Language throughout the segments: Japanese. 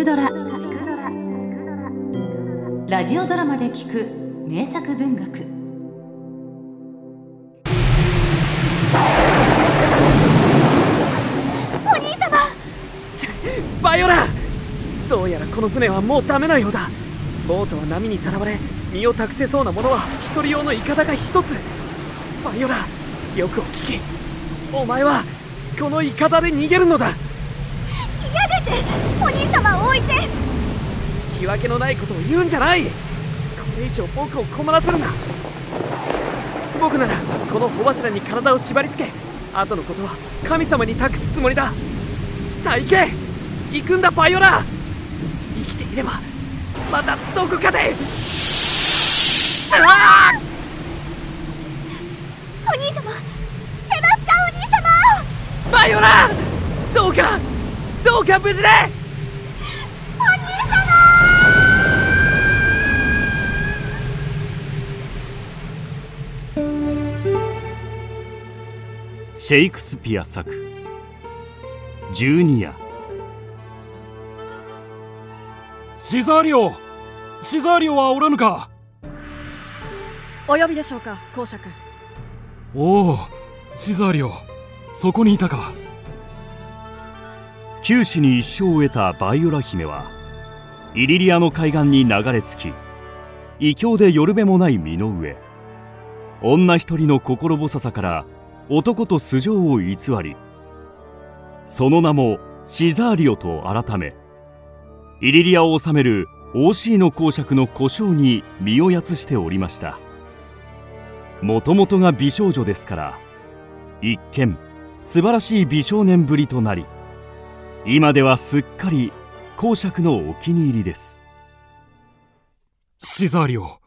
くドラ」ラジオドラマで聞く名作文学。お兄様！バイオラ！どうやらこの船はもうダメなようだ。ボートは波にさらわれ身を託せそうなものは一人用のイカダが一つ。バイオラよくお聞き。お前はこのイカダで逃げるのだ嫌ですお兄様を置いて。聞き分けのないことを言うんじゃない。これ以上僕を困らせるな。僕ならこの帆柱に体を縛り付け後のことは神様に託すつもりだ。さあ行け。行くんだバイオラ。生きていればまたどこかで。ああお兄様セバスチャンお兄様。バイオラどうか無事でお兄様。シェイクスピア作「十二夜シザーリオ。シザーリオはおらぬか？お呼びでしょうか公爵。おおシザーリオ。そこにいたか九死に一生を得たバイオラ姫はイリリアの海岸に流れ着き異教でよるべもない身の上女一人の心細さから男と素性を偽りその名もシザーリオと改めイリリアを治める王子の公爵の故障に身をやつしておりました。もともとが美少女ですから一見素晴らしい美少年ぶりとなり今ではすっかり公爵のお気に入りです。シザーリオ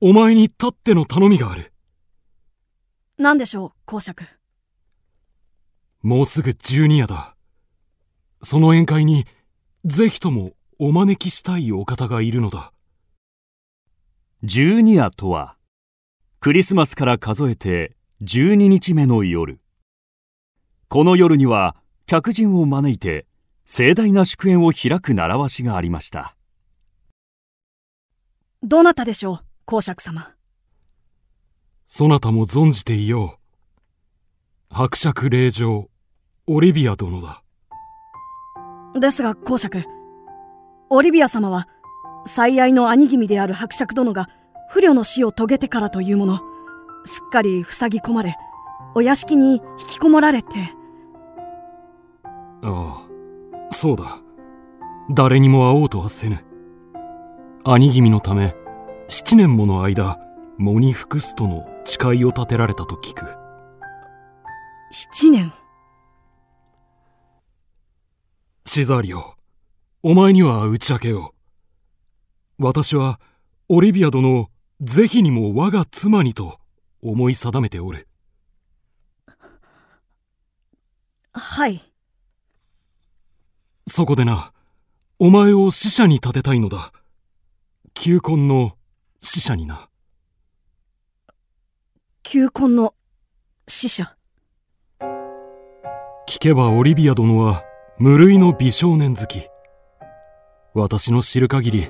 お前にたっての頼みがある。何でしょう公爵。もうすぐ十二夜だ。その宴会にぜひともお招きしたいお方がいるのだ。十二夜とはクリスマスから数えて12日目の夜。この夜には客人を招いて盛大な祝宴を開く習わしがありました。どなたでしょう公爵様。そなたも存じていよう。伯爵令嬢オリビア殿だ。ですが公爵オリビア様は最愛の兄君である伯爵殿が不慮の死を遂げてからというもの。すっかり塞ぎ込まれお屋敷に引きこもられてああそうだ。誰にも会おうとはせぬ。兄君のため七年もの間喪に服すとの誓いを立てられたと聞く。七年？シザーリオお前には打ち明けよう。私はオリビア殿をぜひにも我が妻にと思い定めておる。はいそこでなお前を死者に立てたいのだ。求婚の死者にな。求婚の死者？聞けばオリビア殿は無類の美少年好き。私の知る限り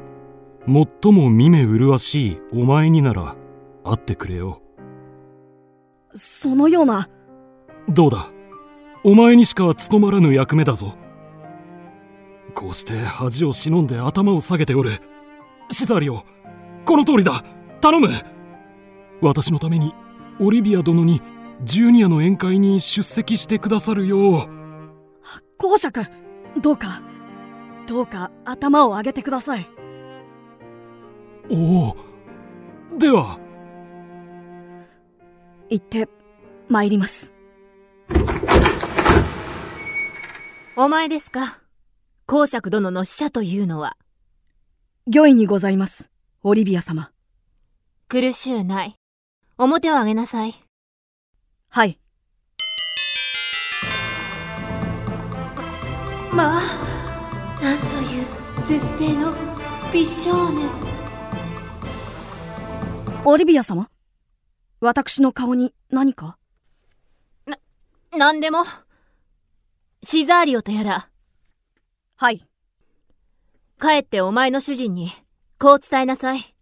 最も見目麗しいお前になら会ってくれよ。そのような？どうだ？お前にしか務まらぬ役目だぞこうして恥を忍んで頭を下げておるシザリオこの通りだ。頼む。私のためにオリビア殿にジュニアの宴会に出席してくださるよう。公爵どうかどうか頭を上げてください。おおでは。行って参ります。お前ですか公爵殿の使者というのは。御意にございますオリビア様。苦しゅうない。表を上げなさい。はい。まあなんという絶世の美少年。オリビア様私の顔に何か？なんでも。シザーリオとやらはい帰ってお前の主人に、こう伝えなさい。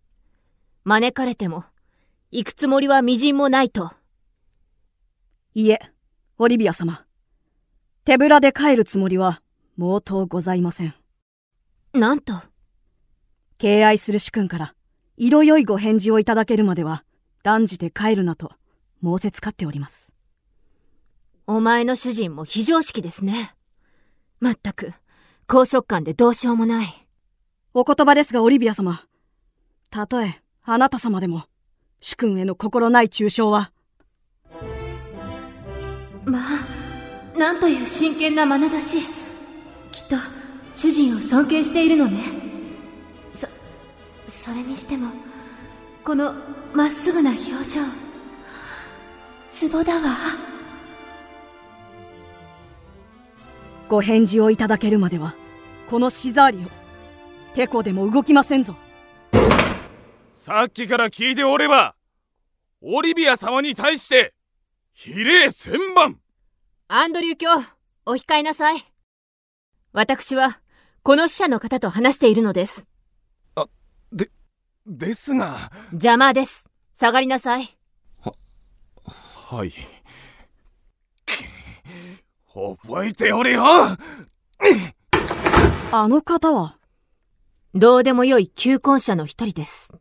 招かれても、行くつもりは微塵もないと。いえ、オリビア様。手ぶらで帰るつもりは、毛頭ございません。なんと。敬愛する主君から、色よいご返事をいただけるまでは、断じて帰るなと、申せつかっております。お前の主人も非常識ですね。まったく、高触感でどうしようもない。お言葉ですが、オリビア様。たとえ、あなた様でも、主君への心ない中傷は、まあ、なんという真剣な眼差し。きっと、主人を尊敬しているのね。そ、それにしても、このまっすぐな表情。ツボだわ。ご返事をいただけるまでは、このシザーリを、てこでも動きませんぞ。さっきから聞いておればオリビア様に対して比例千番アンドリュー卿、お控えなさい。私は、この使者の方と話しているのです。でですが邪魔です。下がりなさい。はいく覚えておれよあの方は、どうでもよい求婚者の一人です。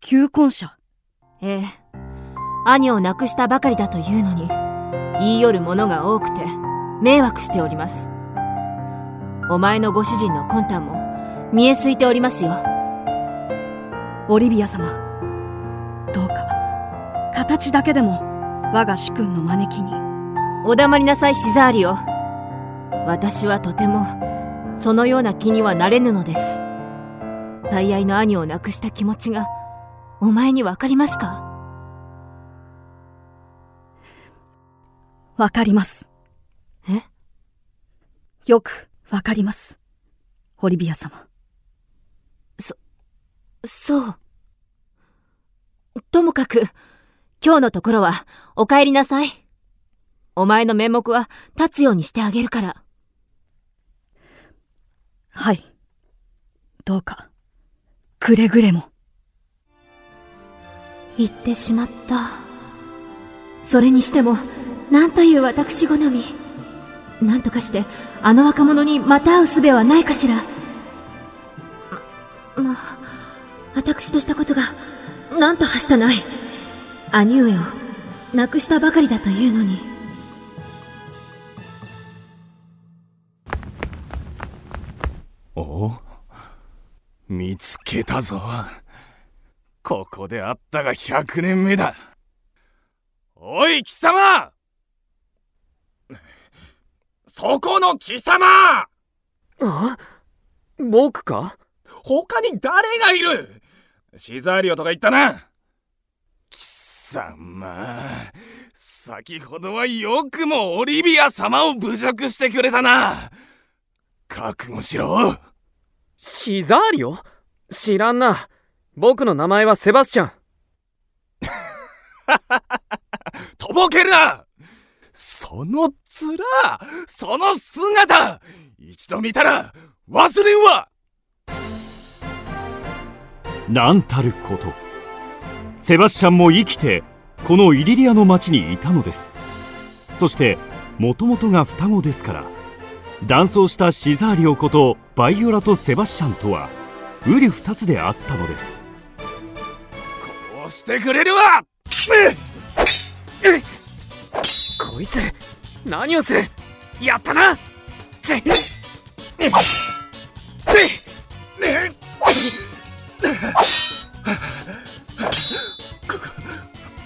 求婚者？ええ。兄を亡くしたばかりだというのに、言い寄る者が多くて、迷惑しております。お前のご主人の魂胆も、見えすいておりますよ。オリビア様。どうか、形だけでも、我が主君の招きに。お黙りなさい、シザーリオ。私はとても、そのような気にはなれぬのです。最愛の兄を亡くした気持ちが、お前にわかりますか？わかります。え？よく、わかります。オリビア様。そう。ともかく、今日のところは、お帰りなさい。お前の面目は立つようにしてあげるから。はい。どうか、くれぐれも。言ってしまった。それにしても、なんという私好み。なんとかして、あの若者にまた会う術はないかしら。ま、まあ、私としたことが、なんとはしたない。兄上を、亡くしたばかりだというのに。お見つけたぞ。ここで会ったが100年目だ。おい貴様。そこの貴様。あ？僕か？他に誰がいる。シザーリオとか言ったな。貴様。先ほどはよくもオリビア様を侮辱してくれたな覚悟しろ。シザーリオ？知らんな。僕の名前はセバスチャン。とぼけるな。その面その姿一度見たら忘れんわ。なんたること。セバスチャンも生きてこのイリリアの町にいたのです。そしてもともとが双子ですから断層したシザーリオことバイオラとセバスチャンとは瓜二つであったのです。こうしてくれるわ!こいつ何をする?やったな!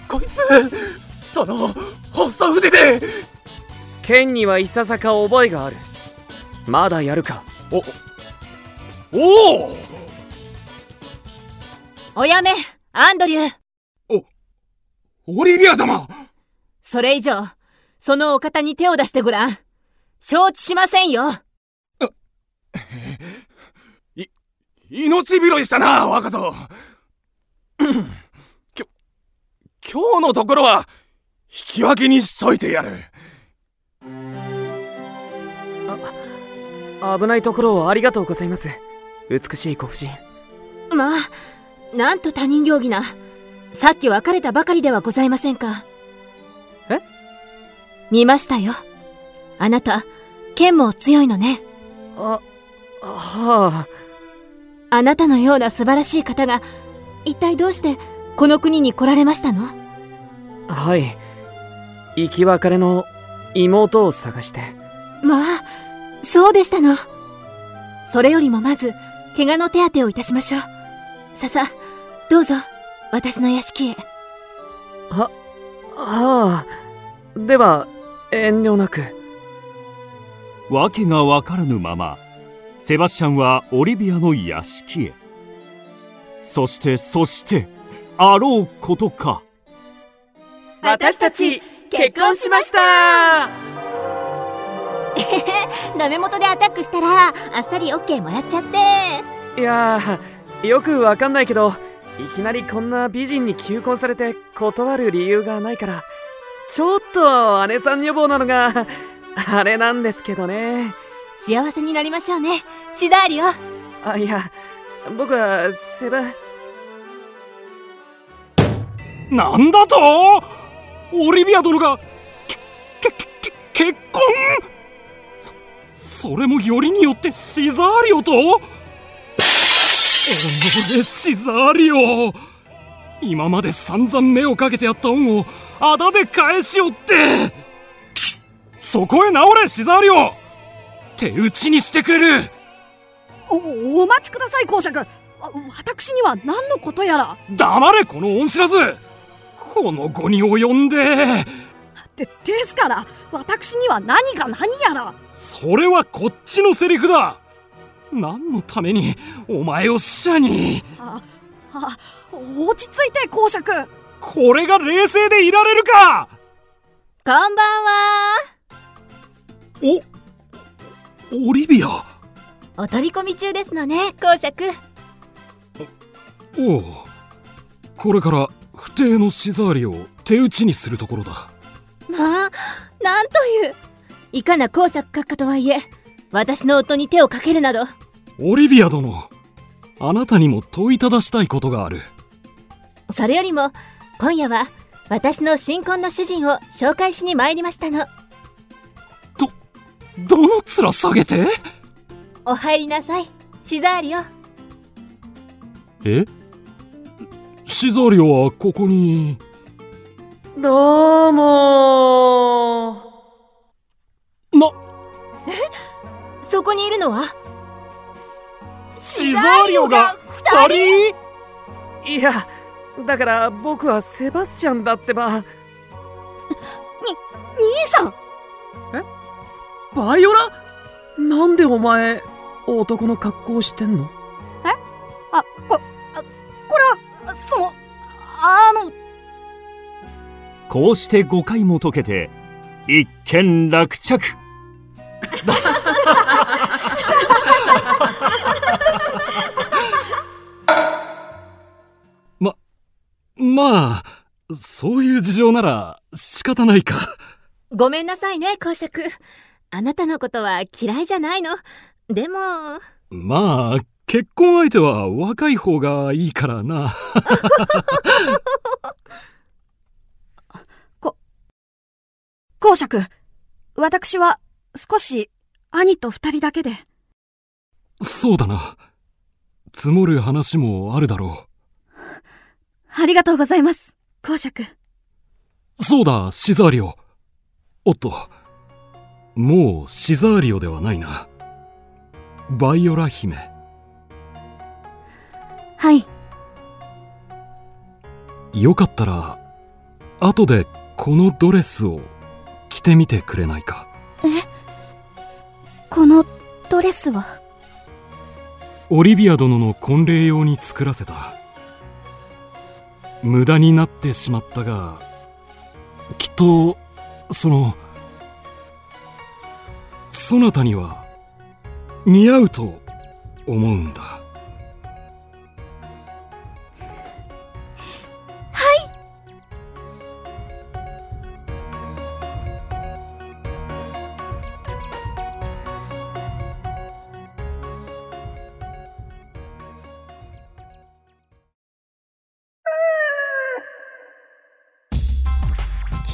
ここいつその細腕で!剣にはいささか覚えがあるまだやるか。おおおおやめアンドリュー。オリビア様！それ以上、そのお方に手を出してごらん。承知しませんよ。命拾いしたな若造きょ今日のところは引き分けにしといてやる危ないところをありがとうございます。美しいご婦人。まあなんと他人行儀な。さっき別れたばかりではございませんか。え？見ましたよ。あなた剣も強いのね。あはあ。あなたのような素晴らしい方が一体どうしてこの国に来られましたの？はい。生き別れの妹を探して。まあそうでしたの。それよりもまず怪我の手当てをいたしましょう。ささどうぞ私の屋敷へ。ははあ。では遠慮なく。わけがわからぬままセバスチャンはオリビアの屋敷へ。そしてそしてあろうことか。私たち結婚しました ダメ元でアタックしたらあっさり OK もらっちゃって。いやーよくわかんないけどいきなりこんな美人に求婚されて断る理由がないからちょっと姉さん女房なのがあれなんですけどね。幸せになりましょうね。シダーリオあいや僕はセバなんだと？オリビア殿がけけけ結婚？そそれもよりによってシザーリオと？おのれシザーリオ。今まで散々目をかけてやった恩をあだで返しおって。そこへ直れシザーリオ。手打ちにしてくれる。おお待ちください公爵。あ私には何のことやら。黙れこの恩知らず。この後に及んででですから私には何が何やら。それはこっちのセリフだ。何のためにお前を死者に。ああ落ち着いて公爵。これが冷静でいられるか。こんばんは。おオリビア。お取り込み中ですのね公爵。おうこれから不定のシザーリを手打ちにするところだまあなんという。いかな公爵閣下とはいえ私の夫に手をかけるなど。オリビア殿あなたにも問いただしたいことがある。それよりも今夜は私の新婚の主人を紹介しに参りましたの。どの面下げて？お入りなさい。シザーリオ。え？シザーリオはここにどうもな。そこにいるのは？シザーリオが二人？いやだから僕はセバスチャンだってば。兄さん？バイオラ？なんでお前男の格好してんの？あこあここうして誤解も解けて一件落着。まあそういう事情なら仕方ないか。ごめんなさいね公爵。あなたのことは嫌いじゃないの。でも。まあ結婚相手は若い方がいいからな 公爵。私は少し兄と二人だけで。そうだな。積もる話もあるだろありがとうございます公爵。うそうだシザーリオ。おっと。もうシザーリオではないな。バイオラ姫。はい。よかったら後でこのドレスを着てみてくれないか。このドレスは？オリビア殿の婚礼用に作らせた。無駄になってしまったがきっとそのそなたには似合うと思うんだ